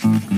Mm-hmm.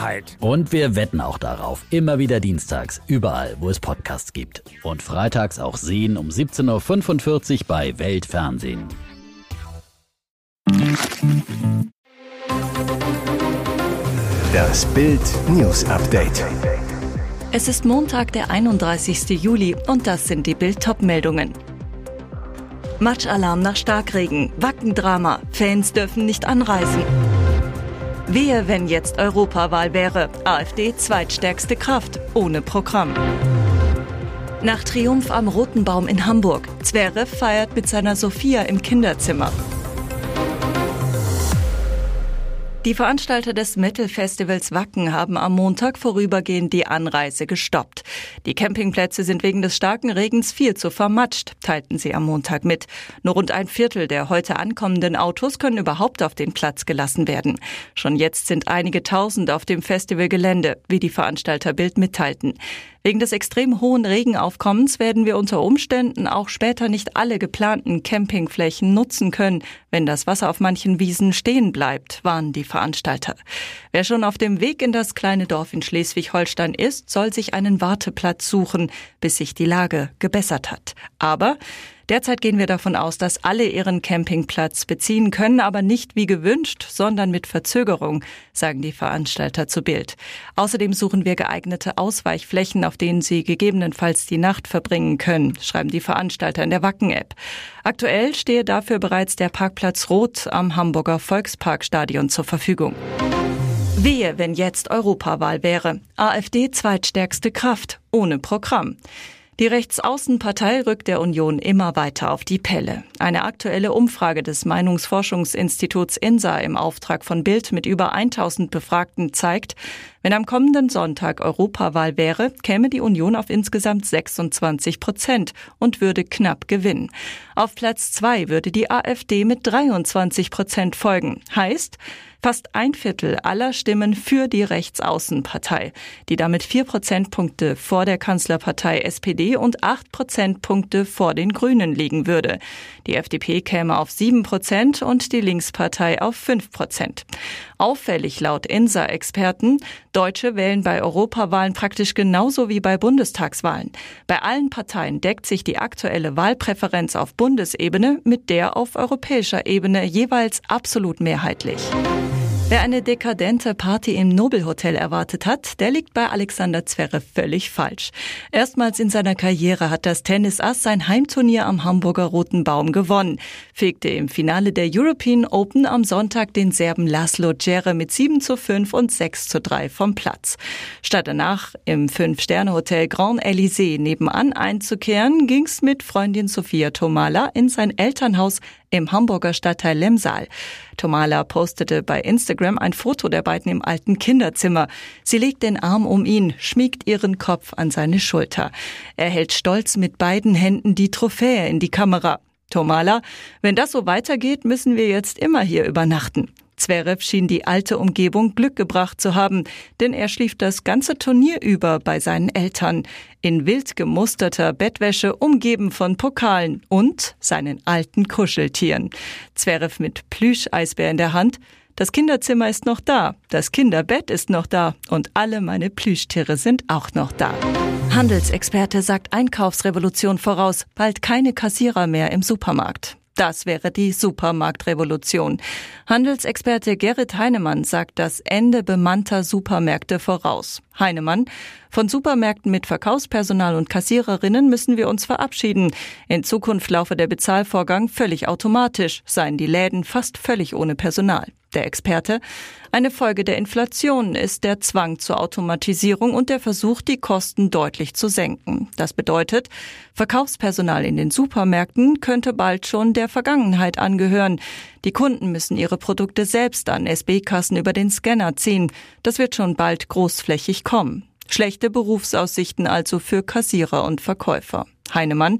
Wahrheit. Und wir wetten auch darauf. Immer wieder dienstags, überall, wo es Podcasts gibt. Und freitags auch sehen um 17.45 Uhr bei Weltfernsehen. Das Bild News Update. Es ist Montag, der 31. Juli und das sind die Bild meldungen Matschalarm nach Starkregen, Wackendrama, Fans dürfen nicht anreisen. Wehe, wenn jetzt Europawahl wäre. AfD zweitstärkste Kraft, ohne Programm. Nach Triumph am Roten Baum in Hamburg. Zverev feiert mit seiner Sophia im Kinderzimmer. Die Veranstalter des Metal-Festivals Wacken haben am Montag vorübergehend die Anreise gestoppt. Die Campingplätze sind wegen des starken Regens viel zu vermatscht, teilten sie am Montag mit. Nur rund ein Viertel der heute ankommenden Autos können überhaupt auf den Platz gelassen werden. Schon jetzt sind einige Tausend auf dem Festivalgelände, wie die Veranstalter Bild mitteilten. Wegen des extrem hohen Regenaufkommens werden wir unter Umständen auch später nicht alle geplanten Campingflächen nutzen können, wenn das Wasser auf manchen Wiesen stehen bleibt, warnen die Veranstalter. Wer schon auf dem Weg in das kleine Dorf in Schleswig-Holstein ist, soll sich einen Warteplatz suchen, bis sich die Lage gebessert hat. Aber Derzeit gehen wir davon aus, dass alle ihren Campingplatz beziehen können, aber nicht wie gewünscht, sondern mit Verzögerung, sagen die Veranstalter zu Bild. Außerdem suchen wir geeignete Ausweichflächen, auf denen sie gegebenenfalls die Nacht verbringen können, schreiben die Veranstalter in der Wacken-App. Aktuell stehe dafür bereits der Parkplatz Rot am Hamburger Volksparkstadion zur Verfügung. Wehe, wenn jetzt Europawahl wäre. AfD zweitstärkste Kraft, ohne Programm. Die Rechtsaußenpartei rückt der Union immer weiter auf die Pelle. Eine aktuelle Umfrage des Meinungsforschungsinstituts INSA im Auftrag von Bild mit über 1000 Befragten zeigt, wenn am kommenden Sonntag Europawahl wäre, käme die Union auf insgesamt 26 Prozent und würde knapp gewinnen. Auf Platz zwei würde die AfD mit 23 Prozent folgen. Heißt, Fast ein Viertel aller Stimmen für die Rechtsaußenpartei, die damit vier Prozentpunkte vor der Kanzlerpartei SPD und acht Prozentpunkte vor den Grünen liegen würde. Die FDP käme auf sieben Prozent und die Linkspartei auf fünf Prozent. Auffällig laut INSA-Experten, Deutsche wählen bei Europawahlen praktisch genauso wie bei Bundestagswahlen. Bei allen Parteien deckt sich die aktuelle Wahlpräferenz auf Bundesebene mit der auf europäischer Ebene jeweils absolut mehrheitlich. Wer eine dekadente Party im Nobelhotel erwartet hat, der liegt bei Alexander Zverev völlig falsch. Erstmals in seiner Karriere hat das Tennisass sein Heimturnier am Hamburger Roten Baum gewonnen, fegte im Finale der European Open am Sonntag den Serben Laszlo Djere mit 7 zu 5 und 6 zu 3 vom Platz. Statt danach im Fünf-Sterne-Hotel Grand Elysée nebenan einzukehren, ging's mit Freundin Sophia Tomala in sein Elternhaus im Hamburger Stadtteil Lemsal. Tomala postete bei Instagram ein Foto der beiden im alten Kinderzimmer. Sie legt den Arm um ihn, schmiegt ihren Kopf an seine Schulter. Er hält stolz mit beiden Händen die Trophäe in die Kamera. Tomala, wenn das so weitergeht, müssen wir jetzt immer hier übernachten. Zverev schien die alte Umgebung Glück gebracht zu haben, denn er schlief das ganze Turnier über bei seinen Eltern, in wild gemusterter Bettwäsche, umgeben von Pokalen und seinen alten Kuscheltieren. Zverev mit Plüscheisbär in der Hand, das Kinderzimmer ist noch da, das Kinderbett ist noch da und alle meine Plüschtiere sind auch noch da. Handelsexperte sagt Einkaufsrevolution voraus, bald keine Kassierer mehr im Supermarkt. Das wäre die Supermarktrevolution. Handelsexperte Gerrit Heinemann sagt das Ende bemannter Supermärkte voraus. Heinemann, von Supermärkten mit Verkaufspersonal und Kassiererinnen müssen wir uns verabschieden. In Zukunft laufe der Bezahlvorgang völlig automatisch, seien die Läden fast völlig ohne Personal. Der Experte, eine Folge der Inflation ist der Zwang zur Automatisierung und der Versuch, die Kosten deutlich zu senken. Das bedeutet, Verkaufspersonal in den Supermärkten könnte bald schon der Vergangenheit angehören. Die Kunden müssen ihre Produkte selbst an SB-Kassen über den Scanner ziehen. Das wird schon bald großflächig kommen. Schlechte Berufsaussichten also für Kassierer und Verkäufer. Heinemann.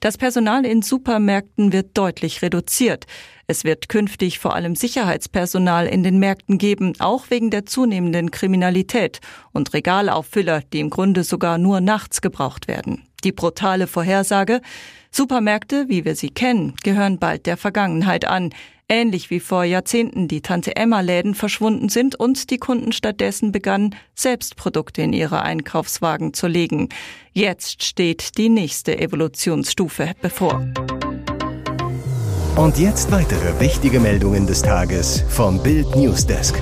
Das Personal in Supermärkten wird deutlich reduziert. Es wird künftig vor allem Sicherheitspersonal in den Märkten geben, auch wegen der zunehmenden Kriminalität und Regalauffüller, die im Grunde sogar nur nachts gebraucht werden. Die brutale Vorhersage, Supermärkte, wie wir sie kennen, gehören bald der Vergangenheit an, ähnlich wie vor Jahrzehnten die Tante Emma Läden verschwunden sind und die Kunden stattdessen begannen, selbst Produkte in ihre Einkaufswagen zu legen. Jetzt steht die nächste Evolutionsstufe bevor. Und jetzt weitere wichtige Meldungen des Tages vom Bild Newsdesk.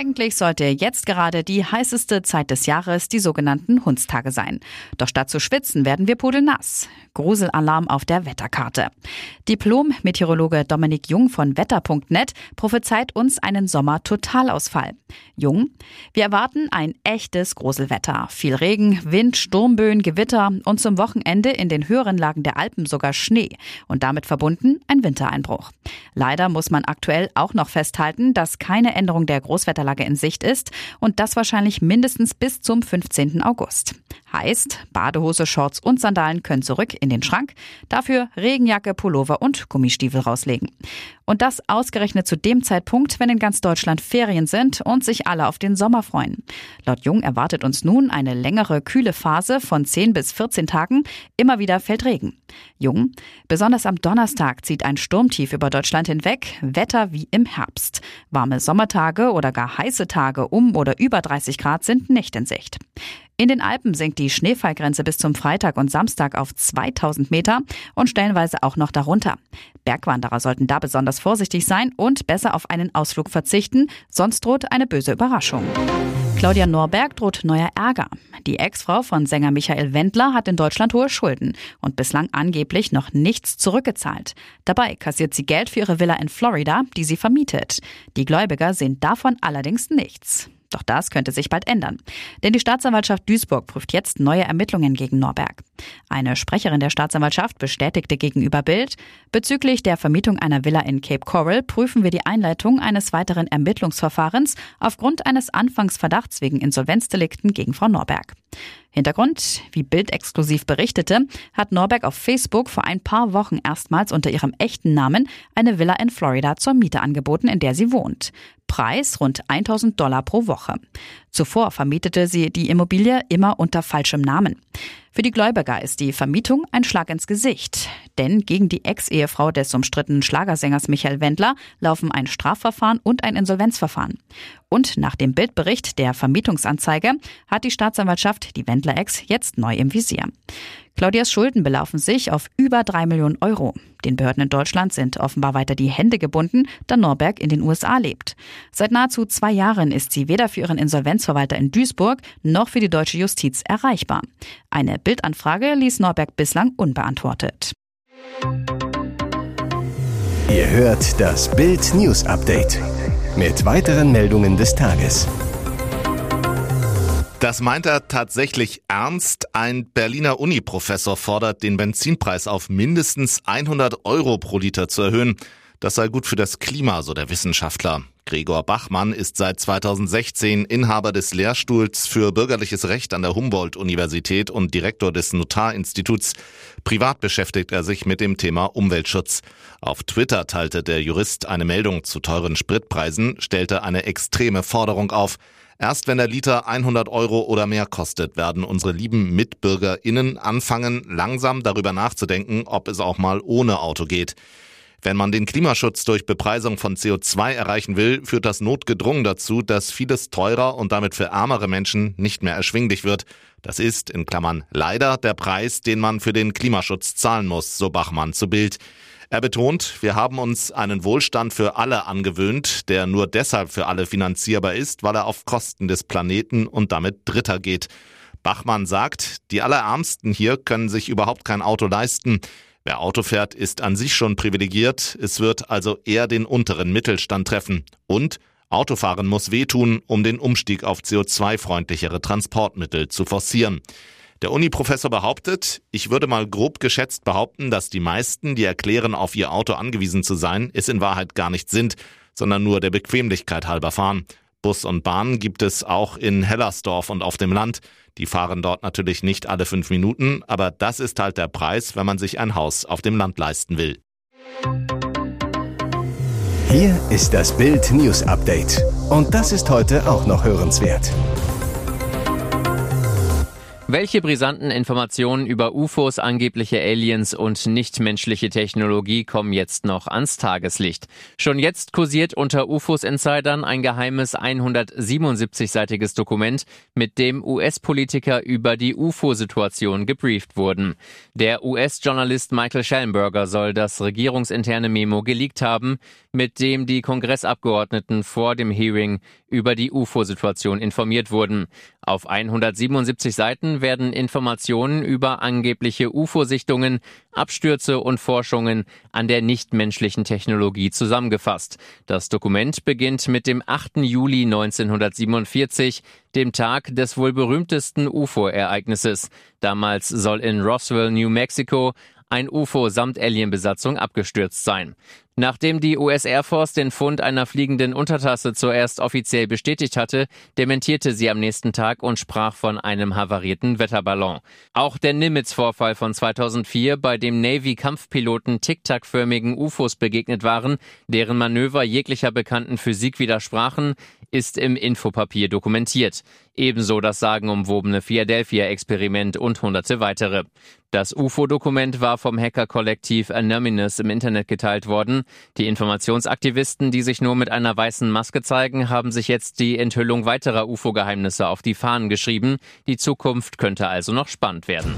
Eigentlich sollte jetzt gerade die heißeste Zeit des Jahres die sogenannten Hundstage sein. Doch statt zu schwitzen, werden wir pudelnass. Gruselalarm auf der Wetterkarte. Diplom-Meteorologe Dominik Jung von wetter.net prophezeit uns einen Sommer-Totalausfall. Jung, wir erwarten ein echtes Gruselwetter. Viel Regen, Wind, Sturmböen, Gewitter und zum Wochenende in den höheren Lagen der Alpen sogar Schnee und damit verbunden ein Wintereinbruch. Leider muss man aktuell auch noch festhalten, dass keine Änderung der Großwetterlage Wetterlage in Sicht ist und das wahrscheinlich mindestens bis zum 15. August. Heißt, Badehose, Shorts und Sandalen können zurück in den Schrank, dafür Regenjacke, Pullover und Gummistiefel rauslegen. Und das ausgerechnet zu dem Zeitpunkt, wenn in ganz Deutschland Ferien sind und sich alle auf den Sommer freuen. Laut Jung erwartet uns nun eine längere kühle Phase von 10 bis 14 Tagen. Immer wieder fällt Regen. Jung, besonders am Donnerstag zieht ein Sturmtief über Deutschland hinweg, Wetter wie im Herbst. Warme Sommertage oder gar heiße Tage um oder über 30 Grad sind nicht in Sicht. In den Alpen sinkt die Schneefallgrenze bis zum Freitag und Samstag auf 2000 Meter und stellenweise auch noch darunter. Bergwanderer sollten da besonders vorsichtig sein und besser auf einen Ausflug verzichten, sonst droht eine böse Überraschung. Claudia Norberg droht neuer Ärger. Die Ex-Frau von Sänger Michael Wendler hat in Deutschland hohe Schulden und bislang angeblich noch nichts zurückgezahlt. Dabei kassiert sie Geld für ihre Villa in Florida, die sie vermietet. Die Gläubiger sehen davon allerdings nichts. Doch das könnte sich bald ändern. Denn die Staatsanwaltschaft Duisburg prüft jetzt neue Ermittlungen gegen Norberg. Eine Sprecherin der Staatsanwaltschaft bestätigte gegenüber Bild, bezüglich der Vermietung einer Villa in Cape Coral prüfen wir die Einleitung eines weiteren Ermittlungsverfahrens aufgrund eines Anfangsverdachts wegen Insolvenzdelikten gegen Frau Norberg. Hintergrund, wie Bild exklusiv berichtete, hat Norberg auf Facebook vor ein paar Wochen erstmals unter ihrem echten Namen eine Villa in Florida zur Miete angeboten, in der sie wohnt. Preis rund 1000 Dollar pro Woche. Zuvor vermietete sie die Immobilie immer unter falschem Namen. Für die Gläubiger ist die Vermietung ein Schlag ins Gesicht. Denn gegen die Ex-Ehefrau des umstrittenen Schlagersängers Michael Wendler laufen ein Strafverfahren und ein Insolvenzverfahren. Und nach dem Bildbericht der Vermietungsanzeige hat die Staatsanwaltschaft die Wendler-Ex jetzt neu im Visier. Claudias Schulden belaufen sich auf über drei Millionen Euro. Den Behörden in Deutschland sind offenbar weiter die Hände gebunden, da Norberg in den USA lebt. Seit nahezu zwei Jahren ist sie weder für ihren Insolvenzverwalter in Duisburg noch für die deutsche Justiz erreichbar. Eine Bildanfrage ließ Norberg bislang unbeantwortet. Ihr hört das Bild News Update mit weiteren Meldungen des Tages. Das meint er tatsächlich ernst. Ein Berliner Uniprofessor fordert, den Benzinpreis auf mindestens 100 Euro pro Liter zu erhöhen. Das sei gut für das Klima, so der Wissenschaftler. Gregor Bachmann ist seit 2016 Inhaber des Lehrstuhls für bürgerliches Recht an der Humboldt-Universität und Direktor des Notarinstituts. Privat beschäftigt er sich mit dem Thema Umweltschutz. Auf Twitter teilte der Jurist eine Meldung zu teuren Spritpreisen, stellte eine extreme Forderung auf. Erst wenn der Liter 100 Euro oder mehr kostet, werden unsere lieben MitbürgerInnen anfangen, langsam darüber nachzudenken, ob es auch mal ohne Auto geht. Wenn man den Klimaschutz durch Bepreisung von CO2 erreichen will, führt das notgedrungen dazu, dass vieles teurer und damit für ärmere Menschen nicht mehr erschwinglich wird. Das ist, in Klammern, leider der Preis, den man für den Klimaschutz zahlen muss, so Bachmann zu Bild. Er betont, wir haben uns einen Wohlstand für alle angewöhnt, der nur deshalb für alle finanzierbar ist, weil er auf Kosten des Planeten und damit Dritter geht. Bachmann sagt, die Allerärmsten hier können sich überhaupt kein Auto leisten. Wer Auto fährt, ist an sich schon privilegiert. Es wird also eher den unteren Mittelstand treffen. Und Autofahren muss wehtun, um den Umstieg auf CO2-freundlichere Transportmittel zu forcieren. Der Uni-Professor behauptet, ich würde mal grob geschätzt behaupten, dass die meisten, die erklären, auf ihr Auto angewiesen zu sein, es in Wahrheit gar nicht sind, sondern nur der Bequemlichkeit halber fahren. Bus und Bahn gibt es auch in Hellersdorf und auf dem Land. Die fahren dort natürlich nicht alle fünf Minuten, aber das ist halt der Preis, wenn man sich ein Haus auf dem Land leisten will. Hier ist das Bild News Update. Und das ist heute auch noch hörenswert. Welche brisanten Informationen über UFOs, angebliche Aliens und nichtmenschliche Technologie kommen jetzt noch ans Tageslicht? Schon jetzt kursiert unter UFOs-Insidern ein geheimes 177-seitiges Dokument, mit dem US-Politiker über die UFO-Situation gebrieft wurden. Der US-Journalist Michael Schellenberger soll das regierungsinterne Memo geleakt haben, mit dem die Kongressabgeordneten vor dem Hearing über die UFO-Situation informiert wurden. Auf 177 Seiten werden Informationen über angebliche UFO-Sichtungen, Abstürze und Forschungen an der nichtmenschlichen Technologie zusammengefasst. Das Dokument beginnt mit dem 8. Juli 1947, dem Tag des wohl berühmtesten UFO-Ereignisses. Damals soll in Roswell, New Mexico, ein UFO samt Alienbesatzung abgestürzt sein. Nachdem die US Air Force den Fund einer fliegenden Untertasse zuerst offiziell bestätigt hatte, dementierte sie am nächsten Tag und sprach von einem havarierten Wetterballon. Auch der Nimitz-Vorfall von 2004, bei dem Navy-Kampfpiloten tic-tac-förmigen UFOs begegnet waren, deren Manöver jeglicher bekannten Physik widersprachen, ist im Infopapier dokumentiert. Ebenso das sagenumwobene Philadelphia-Experiment und hunderte weitere. Das UFO-Dokument war vom Hacker-Kollektiv Anonymous im Internet geteilt worden. Die Informationsaktivisten, die sich nur mit einer weißen Maske zeigen, haben sich jetzt die Enthüllung weiterer UFO-Geheimnisse auf die Fahnen geschrieben. Die Zukunft könnte also noch spannend werden.